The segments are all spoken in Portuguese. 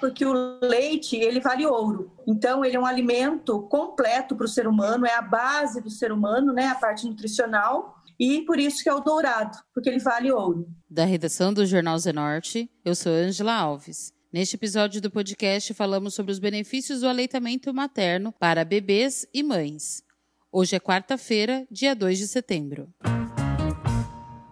Porque o leite, ele vale ouro. Então, ele é um alimento completo para o ser humano, é a base do ser humano, né? A parte nutricional. E por isso que é o dourado, porque ele vale ouro. Da redação do Jornal Zenorte, eu sou Angela Alves. Neste episódio do podcast, falamos sobre os benefícios do aleitamento materno para bebês e mães. Hoje é quarta-feira, dia 2 de setembro.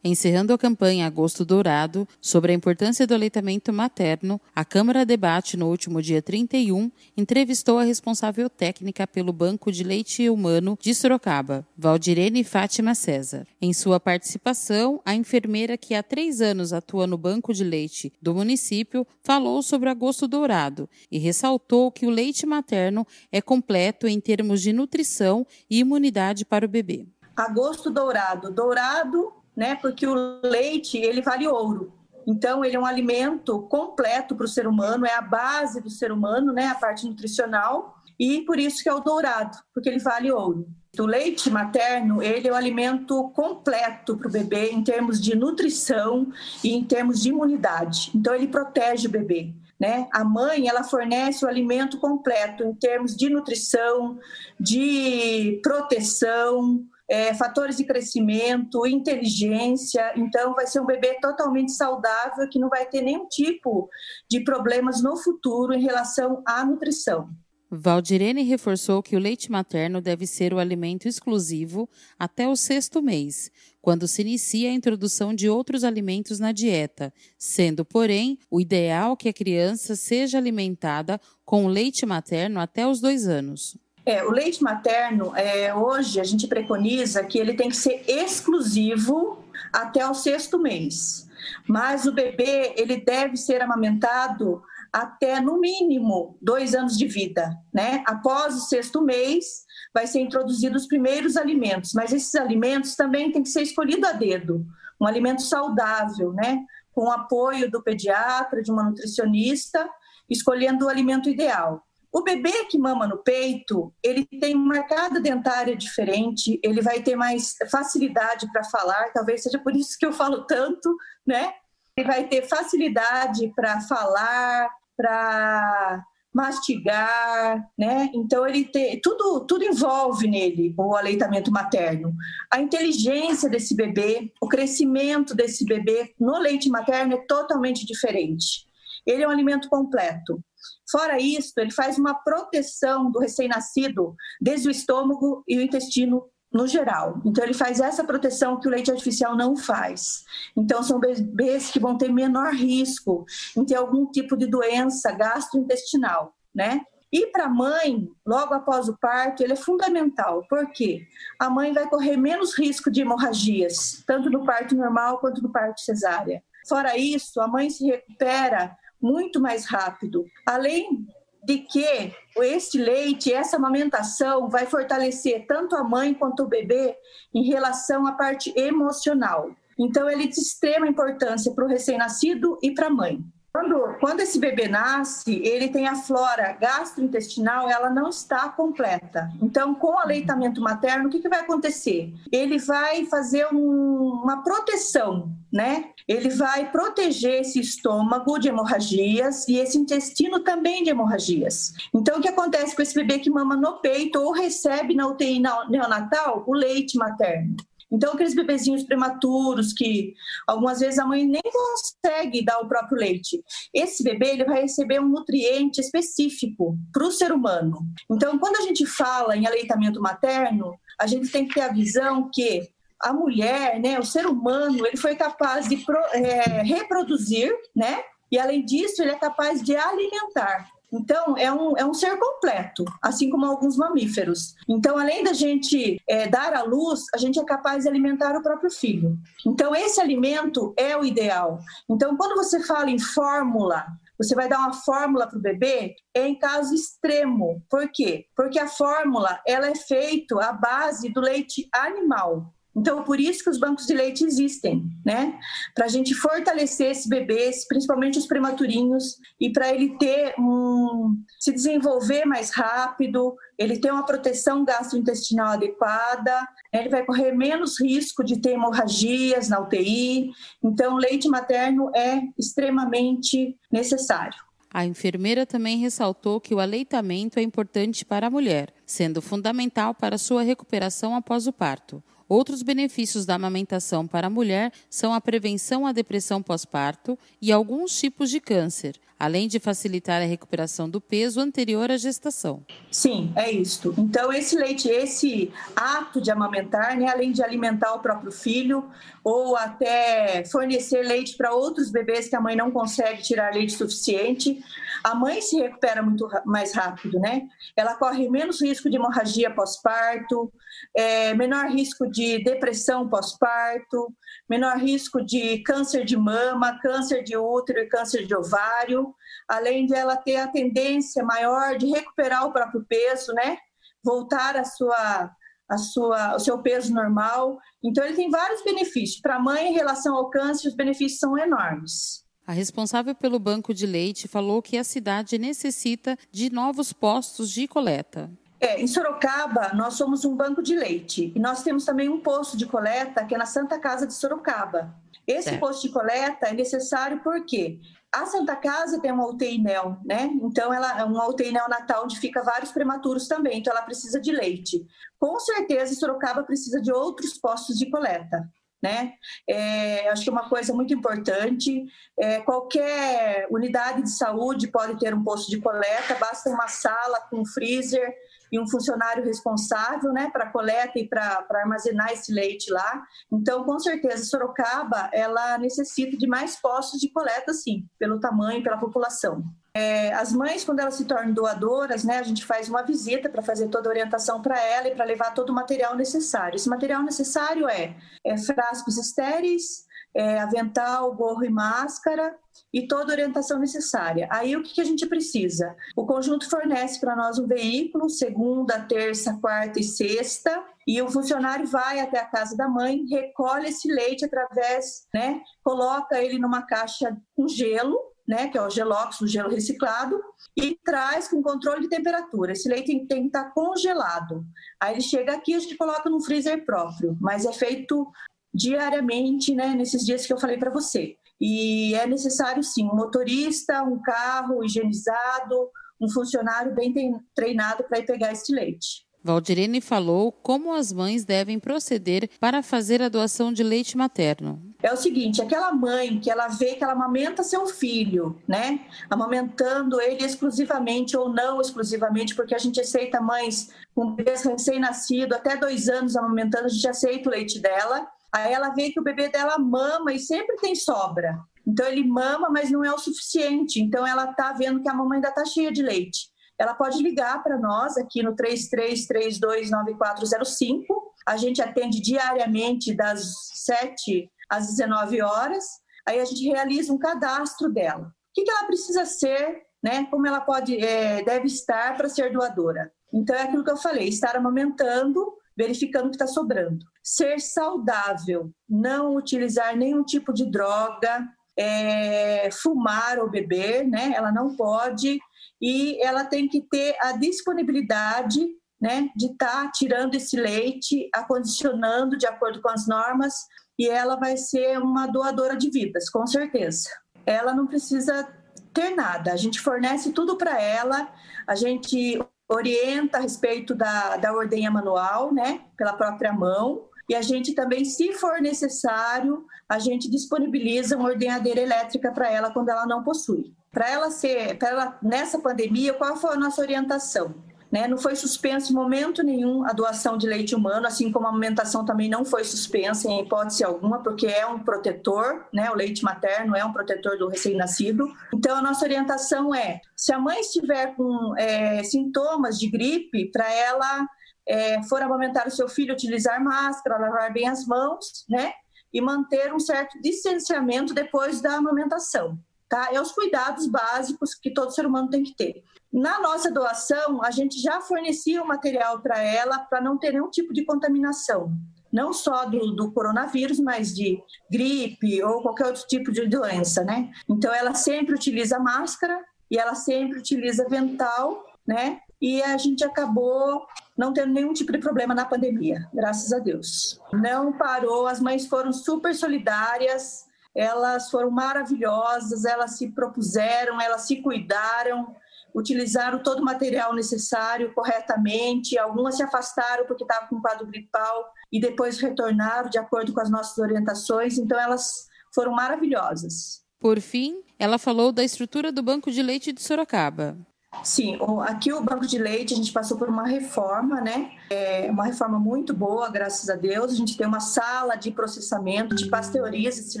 Encerrando a campanha Agosto Dourado sobre a importância do aleitamento materno, a Câmara Debate, no último dia 31, entrevistou a responsável técnica pelo Banco de Leite Humano de Sorocaba, Valdirene Fátima César. Em sua participação, a enfermeira que há três anos atua no Banco de Leite do município falou sobre Agosto Dourado e ressaltou que o leite materno é completo em termos de nutrição e imunidade para o bebê. Agosto Dourado. Dourado né? Porque o leite, ele vale ouro. Então, ele é um alimento completo para o ser humano, é a base do ser humano, né? A parte nutricional. E por isso que é o dourado, porque ele vale ouro. O leite materno, ele é o alimento completo para o bebê em termos de nutrição e em termos de imunidade. Então, ele protege o bebê. Né? A mãe ela fornece o alimento completo em termos de nutrição, de proteção, é, fatores de crescimento, inteligência. Então, vai ser um bebê totalmente saudável que não vai ter nenhum tipo de problemas no futuro em relação à nutrição. Valdirene reforçou que o leite materno deve ser o alimento exclusivo até o sexto mês, quando se inicia a introdução de outros alimentos na dieta, sendo, porém, o ideal que a criança seja alimentada com leite materno até os dois anos. É, o leite materno, é, hoje a gente preconiza que ele tem que ser exclusivo até o sexto mês. Mas o bebê, ele deve ser amamentado até, no mínimo, dois anos de vida, né? Após o sexto mês, vai ser introduzido os primeiros alimentos. Mas esses alimentos também têm que ser escolhidos a dedo. Um alimento saudável, né? Com o apoio do pediatra, de uma nutricionista, escolhendo o alimento ideal. O bebê que mama no peito, ele tem marcada dentária diferente, ele vai ter mais facilidade para falar, talvez seja por isso que eu falo tanto, né? Ele vai ter facilidade para falar, para mastigar, né? Então ele tem tudo tudo envolve nele o aleitamento materno. A inteligência desse bebê, o crescimento desse bebê no leite materno é totalmente diferente. Ele é um alimento completo. Fora isso, ele faz uma proteção do recém-nascido desde o estômago e o intestino no geral. Então, ele faz essa proteção que o leite artificial não faz. Então, são bebês que vão ter menor risco em ter algum tipo de doença gastrointestinal, né? E para a mãe, logo após o parto, ele é fundamental. Por quê? A mãe vai correr menos risco de hemorragias, tanto no parto normal quanto no parto cesárea. Fora isso, a mãe se recupera muito mais rápido. Além de que este leite, essa amamentação vai fortalecer tanto a mãe quanto o bebê em relação à parte emocional. Então, ele é de extrema importância para o recém-nascido e para a mãe. Quando, quando esse bebê nasce, ele tem a flora gastrointestinal, ela não está completa. Então, com o aleitamento materno, o que, que vai acontecer? Ele vai fazer um, uma proteção, né? Ele vai proteger esse estômago de hemorragias e esse intestino também de hemorragias. Então, o que acontece com esse bebê que mama no peito ou recebe na UTI neonatal o leite materno? Então, aqueles bebezinhos prematuros que algumas vezes a mãe nem consegue dar o próprio leite. Esse bebê ele vai receber um nutriente específico para o ser humano. Então, quando a gente fala em aleitamento materno, a gente tem que ter a visão que a mulher, né, o ser humano, ele foi capaz de pro, é, reproduzir, né? E além disso, ele é capaz de alimentar. Então, é um, é um ser completo, assim como alguns mamíferos. Então, além da gente é, dar à luz, a gente é capaz de alimentar o próprio filho. Então, esse alimento é o ideal. Então, quando você fala em fórmula, você vai dar uma fórmula para o bebê, é em caso extremo. Por quê? Porque a fórmula ela é feita à base do leite animal. Então, por isso que os bancos de leite existem, né? Para a gente fortalecer esses bebês, principalmente os prematurinhos, e para ele ter um. se desenvolver mais rápido, ele ter uma proteção gastrointestinal adequada, né? ele vai correr menos risco de ter hemorragias na UTI. Então, leite materno é extremamente necessário. A enfermeira também ressaltou que o aleitamento é importante para a mulher, sendo fundamental para sua recuperação após o parto. Outros benefícios da amamentação para a mulher são a prevenção à depressão pós-parto e alguns tipos de câncer, além de facilitar a recuperação do peso anterior à gestação. Sim, é isto. Então, esse leite, esse ato de amamentar, né, além de alimentar o próprio filho ou até fornecer leite para outros bebês que a mãe não consegue tirar leite suficiente, a mãe se recupera muito mais rápido, né? Ela corre menos risco de hemorragia pós-parto, é, menor risco de depressão pós-parto, menor risco de câncer de mama, câncer de útero e câncer de ovário, além de ela ter a tendência maior de recuperar o próprio peso, né? Voltar a sua a sua, o seu peso normal. Então, ele tem vários benefícios. Para a mãe, em relação ao câncer, os benefícios são enormes. A responsável pelo banco de leite falou que a cidade necessita de novos postos de coleta. É, em Sorocaba, nós somos um banco de leite e nós temos também um posto de coleta que é na Santa Casa de Sorocaba. Esse posto de coleta é necessário porque a Santa Casa tem uma UTI NEL, né? Então, ela é uma UTI neonatal onde fica vários prematuros também, então ela precisa de leite. Com certeza, Sorocaba precisa de outros postos de coleta né? É, acho que uma coisa muito importante. É, qualquer unidade de saúde pode ter um posto de coleta, basta uma sala com freezer e um funcionário responsável, né, para coleta e para armazenar esse leite lá. Então, com certeza, Sorocaba ela necessita de mais postos de coleta, sim, pelo tamanho, pela população. É, as mães, quando elas se tornam doadoras, né, a gente faz uma visita para fazer toda a orientação para ela e para levar todo o material necessário. Esse material necessário é, é frascos estéreis, é, avental, gorro e máscara e toda a orientação necessária. Aí o que, que a gente precisa? O conjunto fornece para nós um veículo, segunda, terça, quarta e sexta, e o funcionário vai até a casa da mãe, recolhe esse leite através, né, coloca ele numa caixa com gelo né, que é o gelox, o gelo reciclado, e traz com controle de temperatura. Esse leite tem, tem que estar congelado. Aí ele chega aqui, a gente coloca no freezer próprio, mas é feito diariamente, né, nesses dias que eu falei para você. E é necessário sim um motorista, um carro higienizado, um funcionário bem treinado para ir pegar esse leite. Valdirene falou como as mães devem proceder para fazer a doação de leite materno. É o seguinte, aquela mãe que ela vê que ela amamenta seu filho, né? Amamentando ele exclusivamente ou não exclusivamente, porque a gente aceita mães com bebês recém-nascido, até dois anos amamentando, a gente aceita o leite dela. Aí ela vê que o bebê dela mama e sempre tem sobra. Então ele mama, mas não é o suficiente. Então ela tá vendo que a mamãe ainda está cheia de leite ela pode ligar para nós aqui no 33329405. A gente atende diariamente das 7 às 19 horas. Aí a gente realiza um cadastro dela. O que, que ela precisa ser, né? Como ela pode, é, deve estar para ser doadora. Então é aquilo que eu falei: estar amamentando, verificando o que está sobrando. Ser saudável, não utilizar nenhum tipo de droga, é, fumar ou beber, né? Ela não pode e ela tem que ter a disponibilidade né, de estar tá tirando esse leite, acondicionando de acordo com as normas, e ela vai ser uma doadora de vidas, com certeza. Ela não precisa ter nada, a gente fornece tudo para ela, a gente orienta a respeito da, da ordenha manual, né, pela própria mão, e a gente também, se for necessário, a gente disponibiliza uma ordenhadeira elétrica para ela quando ela não possui. Para ela ser, para ela nessa pandemia, qual foi a nossa orientação? Né? Não foi suspenso em momento nenhum a doação de leite humano, assim como a amamentação também não foi suspensa em hipótese alguma, porque é um protetor, né? O leite materno é um protetor do recém-nascido. Então a nossa orientação é, se a mãe estiver com é, sintomas de gripe, para ela é, for amamentar o seu filho, utilizar máscara, lavar bem as mãos, né? E manter um certo distanciamento depois da amamentação tá? É os cuidados básicos que todo ser humano tem que ter. Na nossa doação, a gente já fornecia o material para ela para não ter nenhum tipo de contaminação, não só do, do, coronavírus, mas de gripe ou qualquer outro tipo de doença, né? Então, ela sempre utiliza máscara e ela sempre utiliza vental, né? E a gente acabou não tendo nenhum tipo de problema na pandemia, graças a Deus. Não parou, as mães foram super solidárias, elas foram maravilhosas, elas se propuseram, elas se cuidaram, utilizaram todo o material necessário corretamente, algumas se afastaram porque estavam com quadro gripal e depois retornaram de acordo com as nossas orientações, então elas foram maravilhosas. Por fim, ela falou da estrutura do Banco de Leite de Sorocaba. Sim, aqui o Banco de Leite a gente passou por uma reforma, né? É uma reforma muito boa, graças a Deus. A gente tem uma sala de processamento, de pasteuriza esse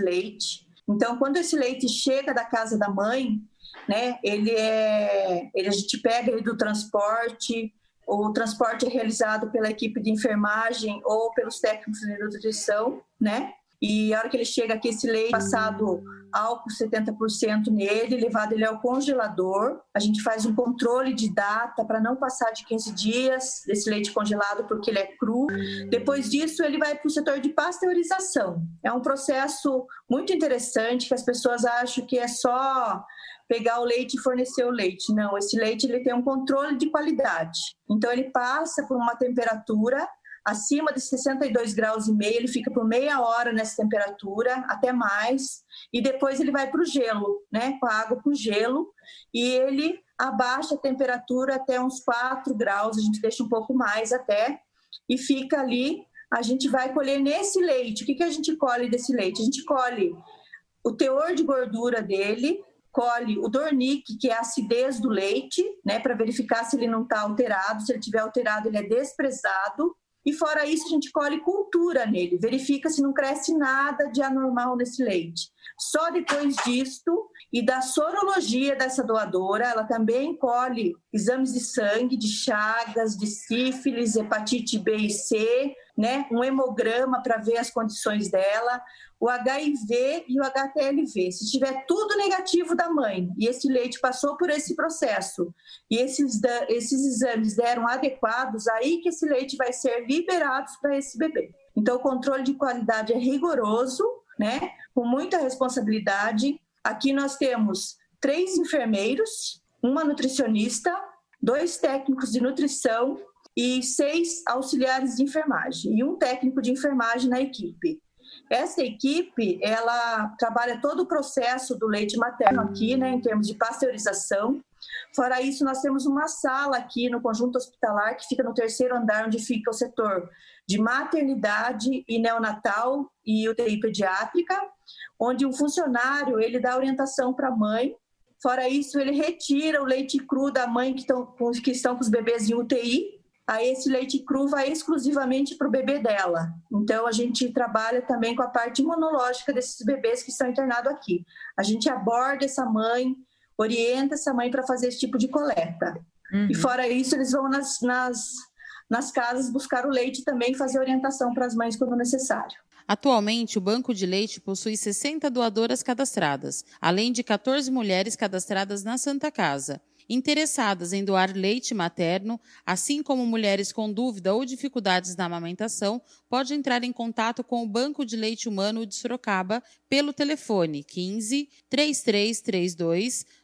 leite. Então, quando esse leite chega da casa da mãe, né? Ele é, ele, a gente pega ele do transporte, o transporte é realizado pela equipe de enfermagem ou pelos técnicos de nutrição, né? E a hora que ele chega aqui, esse leite passado álcool 70% nele, levado ele ao congelador. A gente faz um controle de data para não passar de 15 dias desse leite congelado, porque ele é cru. Depois disso, ele vai para o setor de pasteurização. É um processo muito interessante que as pessoas acham que é só pegar o leite e fornecer o leite. Não, esse leite ele tem um controle de qualidade. Então ele passa por uma temperatura acima de 62 graus e meio, ele fica por meia hora nessa temperatura, até mais, e depois ele vai para o gelo, né, com a água com gelo, e ele abaixa a temperatura até uns 4 graus, a gente deixa um pouco mais até, e fica ali, a gente vai colher nesse leite. O que, que a gente colhe desse leite? A gente colhe o teor de gordura dele, colhe o dornique, que é a acidez do leite, né, para verificar se ele não está alterado. Se ele tiver alterado, ele é desprezado. E fora isso, a gente colhe cultura nele, verifica se não cresce nada de anormal nesse leite. Só depois disto e da sorologia dessa doadora, ela também colhe exames de sangue, de chagas, de sífilis, hepatite B e C, né? um hemograma para ver as condições dela, o HIV e o HTLV. Se tiver tudo negativo da mãe e esse leite passou por esse processo e esses, esses exames deram adequados, aí que esse leite vai ser liberado para esse bebê. Então, o controle de qualidade é rigoroso, né? com muita responsabilidade. Aqui nós temos três enfermeiros, uma nutricionista, dois técnicos de nutrição e seis auxiliares de enfermagem e um técnico de enfermagem na equipe. Essa equipe, ela trabalha todo o processo do leite materno aqui, né, em termos de pasteurização. Fora isso, nós temos uma sala aqui no conjunto hospitalar que fica no terceiro andar, onde fica o setor de maternidade e neonatal e UTI pediátrica, onde o funcionário ele dá orientação para a mãe. Fora isso, ele retira o leite cru da mãe que estão, que estão com os bebês em UTI aí esse leite cru vai exclusivamente para o bebê dela. Então, a gente trabalha também com a parte imunológica desses bebês que estão internados aqui. A gente aborda essa mãe, orienta essa mãe para fazer esse tipo de coleta. Uhum. E fora isso, eles vão nas, nas, nas casas buscar o leite também e fazer orientação para as mães quando necessário. Atualmente, o banco de leite possui 60 doadoras cadastradas, além de 14 mulheres cadastradas na Santa Casa interessadas em doar leite materno, assim como mulheres com dúvida ou dificuldades na amamentação, pode entrar em contato com o Banco de Leite Humano de Sorocaba pelo telefone 15 3332